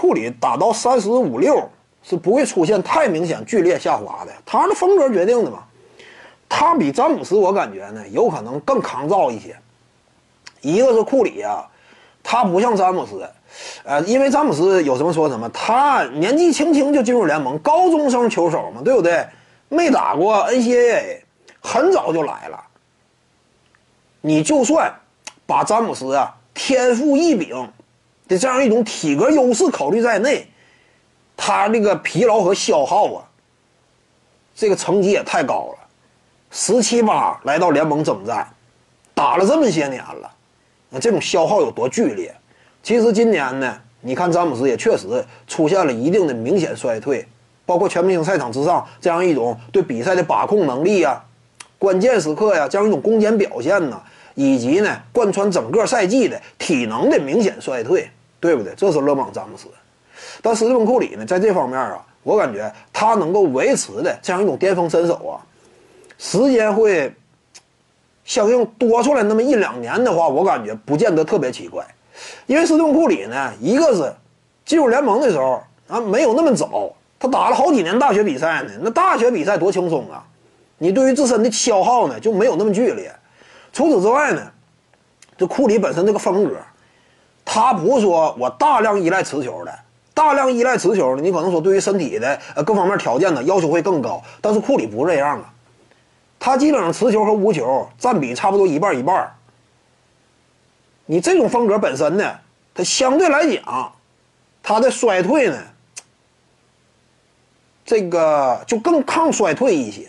库里打到三十五六是不会出现太明显剧烈下滑的，他的风格决定的嘛。他比詹姆斯我感觉呢有可能更抗造一些。一个是库里啊，他不像詹姆斯，呃，因为詹姆斯有什么说什么，他年纪轻轻就进入联盟，高中生球手嘛，对不对？没打过 NCAA，很早就来了。你就算把詹姆斯啊天赋异禀的这样一种体格优势考虑在内，他这个疲劳和消耗啊，这个成绩也太高了。十七八来到联盟征战，打了这么些年了，那这种消耗有多剧烈？其实今年呢，你看詹姆斯也确实出现了一定的明显衰退，包括全明星赛场之上这样一种对比赛的把控能力呀，关键时刻呀这样一种攻坚表现呢，以及呢贯穿整个赛季的体能的明显衰退，对不对？这是勒布朗詹姆斯，但斯蒂芬库里呢，在这方面啊，我感觉他能够维持的这样一种巅峰身手啊。时间会相应多出来那么一两年的话，我感觉不见得特别奇怪，因为斯蒂芬库里呢，一个是进入联盟的时候啊没有那么早，他打了好几年大学比赛呢，那大学比赛多轻松啊，你对于自身的消耗呢就没有那么剧烈。除此之外呢，这库里本身这个风格，他不是说我大量依赖持球的，大量依赖持球的，你可能说对于身体的呃各方面条件呢要求会更高，但是库里不是这样啊。他基本上持球和无球占比差不多一半一半你这种风格本身呢，它相对来讲，它的衰退呢，这个就更抗衰退一些。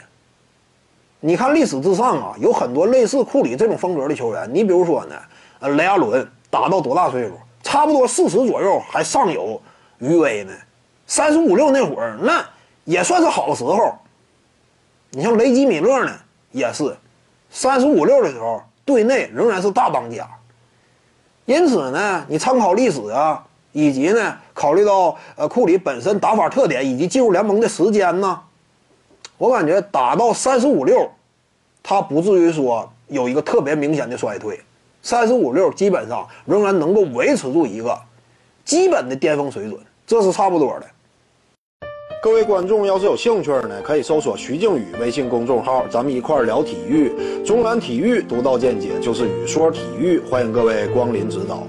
你看历史之上啊，有很多类似库里这种风格的球员。你比如说呢，呃，雷阿伦打到多大岁数？差不多四十左右，还尚有余威呢。三十五六那会儿，那也算是好时候。你像雷吉米勒呢，也是三十五六的时候，队内仍然是大当家。因此呢，你参考历史啊，以及呢，考虑到呃库里本身打法特点以及进入联盟的时间呢，我感觉打到三十五六，他不至于说有一个特别明显的衰退。三十五六基本上仍然能够维持住一个基本的巅峰水准，这是差不多的。各位观众，要是有兴趣呢，可以搜索徐静宇微信公众号，咱们一块聊体育。中南体育独到见解就是语说体育，欢迎各位光临指导。